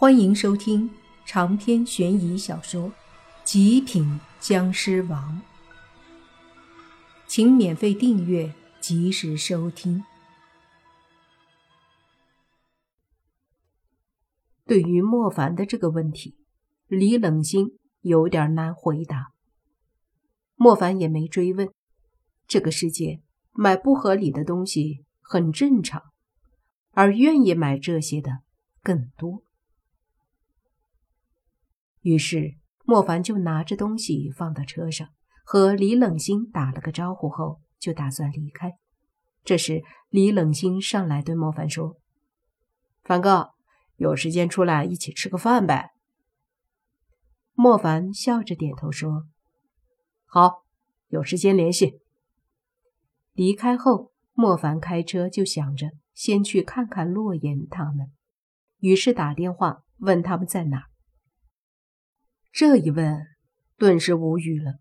欢迎收听长篇悬疑小说《极品僵尸王》，请免费订阅，及时收听。对于莫凡的这个问题，李冷心有点难回答。莫凡也没追问。这个世界买不合理的东西很正常，而愿意买这些的更多。于是，莫凡就拿着东西放到车上，和李冷心打了个招呼后，就打算离开。这时，李冷心上来对莫凡说：“凡哥，有时间出来一起吃个饭呗？”莫凡笑着点头说：“好，有时间联系。”离开后，莫凡开车就想着先去看看洛言他们，于是打电话问他们在哪。这一问，顿时无语了。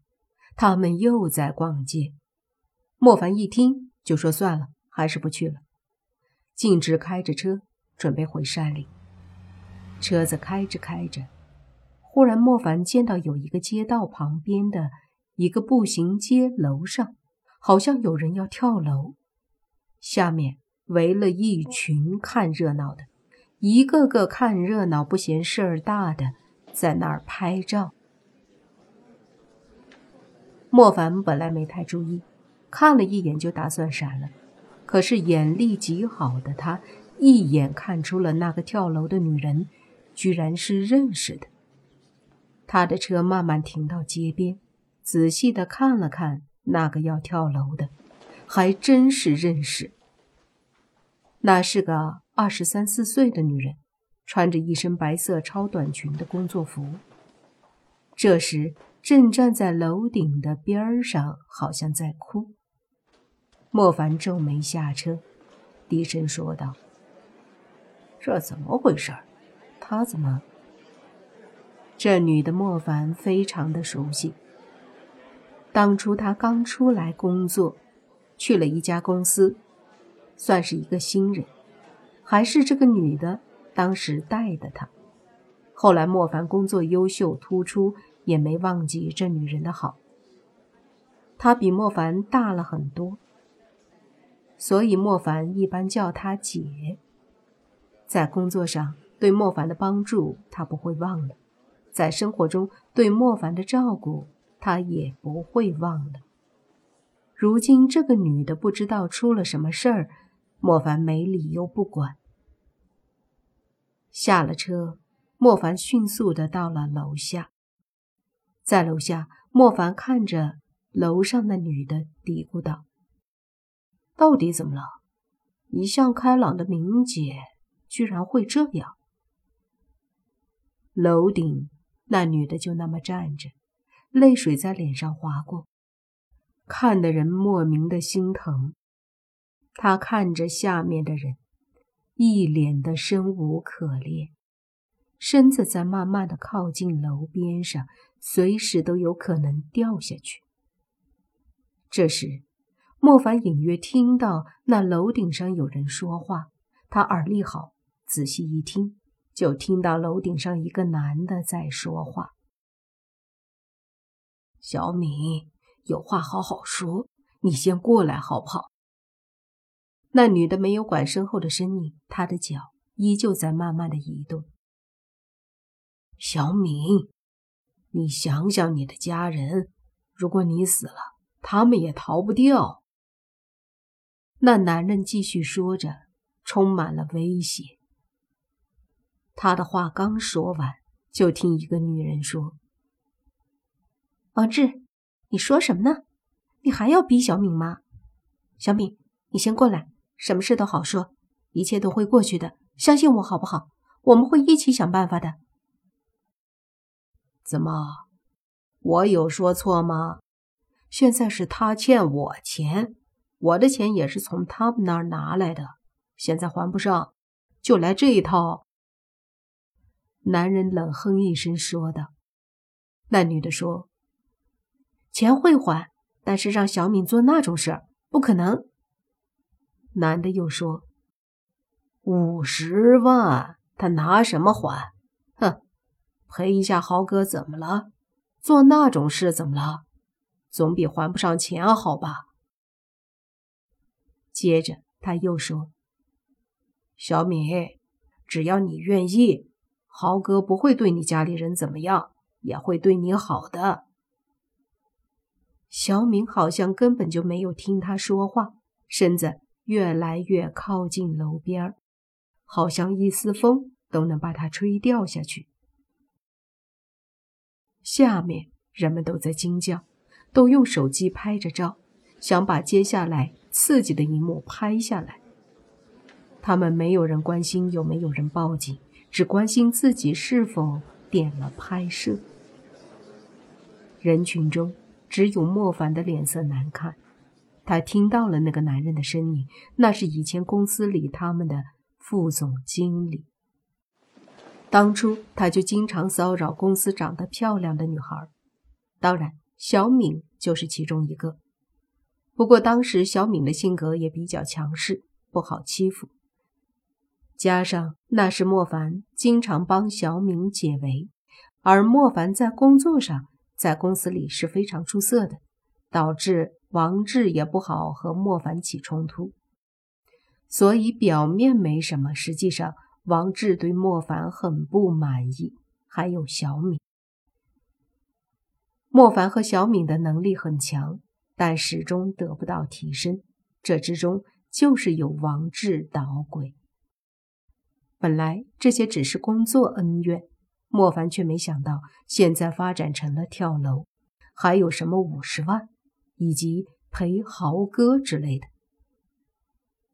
他们又在逛街。莫凡一听，就说：“算了，还是不去了。”径直开着车准备回山里。车子开着开着，忽然莫凡见到有一个街道旁边的一个步行街楼上，好像有人要跳楼，下面围了一群看热闹的，一个个看热闹不嫌事儿大的。在那儿拍照。莫凡本来没太注意，看了一眼就打算闪了。可是眼力极好的他，一眼看出了那个跳楼的女人，居然是认识的。他的车慢慢停到街边，仔细的看了看那个要跳楼的，还真是认识。那是个二十三四岁的女人。穿着一身白色超短裙的工作服，这时正站在楼顶的边儿上，好像在哭。莫凡皱眉下车，低声说道：“这怎么回事？他怎么？”这女的莫凡非常的熟悉。当初他刚出来工作，去了一家公司，算是一个新人，还是这个女的。当时带的他，后来莫凡工作优秀突出，也没忘记这女人的好。她比莫凡大了很多，所以莫凡一般叫她姐。在工作上对莫凡的帮助，他不会忘了；在生活中对莫凡的照顾，他也不会忘了。如今这个女的不知道出了什么事儿，莫凡没理由不管。下了车，莫凡迅速的到了楼下。在楼下，莫凡看着楼上那女的，嘀咕道：“到底怎么了？一向开朗的明姐，居然会这样。”楼顶那女的就那么站着，泪水在脸上划过，看的人莫名的心疼。她看着下面的人。一脸的生无可恋，身子在慢慢的靠近楼边上，随时都有可能掉下去。这时，莫凡隐约听到那楼顶上有人说话，他耳力好，仔细一听，就听到楼顶上一个男的在说话：“小敏，有话好好说，你先过来好不好？”那女的没有管身后的身影，她的脚依旧在慢慢的移动。小敏，你想想你的家人，如果你死了，他们也逃不掉。那男人继续说着，充满了威胁。他的话刚说完，就听一个女人说：“王志，你说什么呢？你还要逼小敏吗？小敏，你先过来。”什么事都好说，一切都会过去的，相信我好不好？我们会一起想办法的。怎么，我有说错吗？现在是他欠我钱，我的钱也是从他们那儿拿来的，现在还不上，就来这一套。男人冷哼一声说道。那女的说：“钱会还，但是让小敏做那种事儿，不可能。”男的又说：“五十万，他拿什么还？哼陪一下豪哥怎么了？做那种事怎么了？总比还不上钱好吧？接着他又说：“小敏，只要你愿意，豪哥不会对你家里人怎么样，也会对你好的。”小敏好像根本就没有听他说话，身子越来越靠近楼边好像一丝风都能把它吹掉下去。下面人们都在惊叫，都用手机拍着照，想把接下来刺激的一幕拍下来。他们没有人关心有没有人报警，只关心自己是否点了拍摄。人群中。只有莫凡的脸色难看，他听到了那个男人的声音，那是以前公司里他们的副总经理。当初他就经常骚扰公司长得漂亮的女孩，当然小敏就是其中一个。不过当时小敏的性格也比较强势，不好欺负，加上那时莫凡经常帮小敏解围，而莫凡在工作上。在公司里是非常出色的，导致王志也不好和莫凡起冲突，所以表面没什么，实际上王志对莫凡很不满意。还有小敏，莫凡和小敏的能力很强，但始终得不到提升，这之中就是有王志捣鬼。本来这些只是工作恩怨。莫凡却没想到，现在发展成了跳楼，还有什么五十万，以及陪豪哥之类的。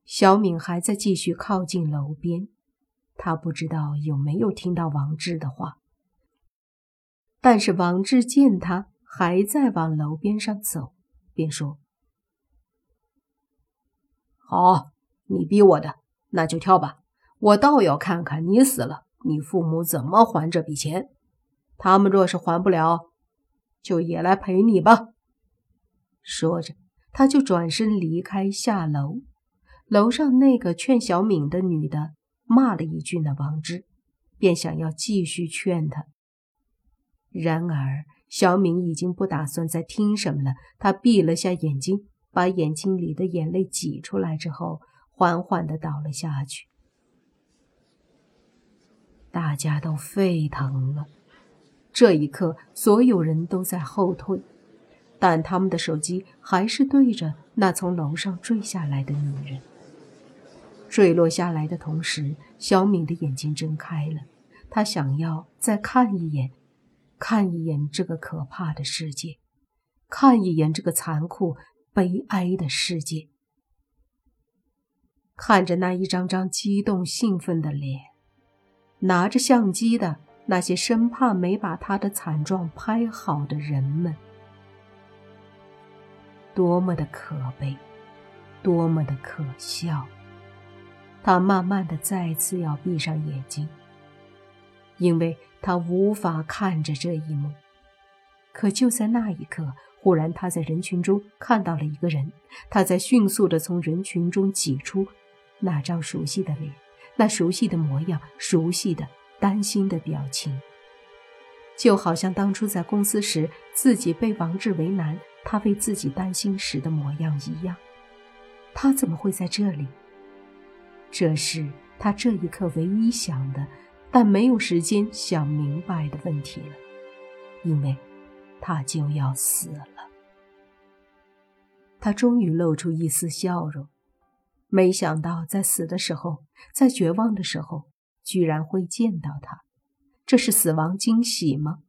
小敏还在继续靠近楼边，他不知道有没有听到王志的话。但是王志见他还在往楼边上走，便说：“好，你逼我的，那就跳吧，我倒要看看你死了。”你父母怎么还这笔钱？他们若是还不了，就也来陪你吧。说着，他就转身离开，下楼。楼上那个劝小敏的女的骂了一句那王志，便想要继续劝他。然而小敏已经不打算再听什么了，她闭了下眼睛，把眼睛里的眼泪挤出来之后，缓缓地倒了下去。大家都沸腾了。这一刻，所有人都在后退，但他们的手机还是对着那从楼上坠下来的女人。坠落下来的同时，小敏的眼睛睁开了，她想要再看一眼，看一眼这个可怕的世界，看一眼这个残酷、悲哀的世界。看着那一张张激动、兴奋的脸。拿着相机的那些生怕没把他的惨状拍好的人们，多么的可悲，多么的可笑！他慢慢的再次要闭上眼睛，因为他无法看着这一幕。可就在那一刻，忽然他在人群中看到了一个人，他在迅速的从人群中挤出那张熟悉的脸。那熟悉的模样，熟悉的担心的表情，就好像当初在公司时自己被王志为难，他为自己担心时的模样一样。他怎么会在这里？这是他这一刻唯一想的，但没有时间想明白的问题了，因为他就要死了。他终于露出一丝笑容。没想到，在死的时候，在绝望的时候，居然会见到他，这是死亡惊喜吗？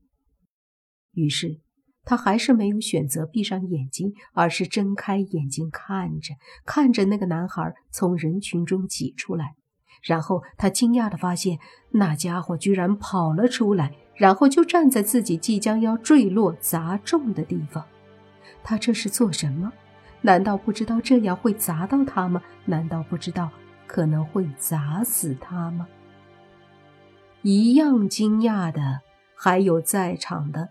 于是，他还是没有选择闭上眼睛，而是睁开眼睛看着，看着那个男孩从人群中挤出来。然后，他惊讶地发现，那家伙居然跑了出来，然后就站在自己即将要坠落砸中的地方。他这是做什么？难道不知道这样会砸到他吗？难道不知道可能会砸死他吗？一样惊讶的还有在场的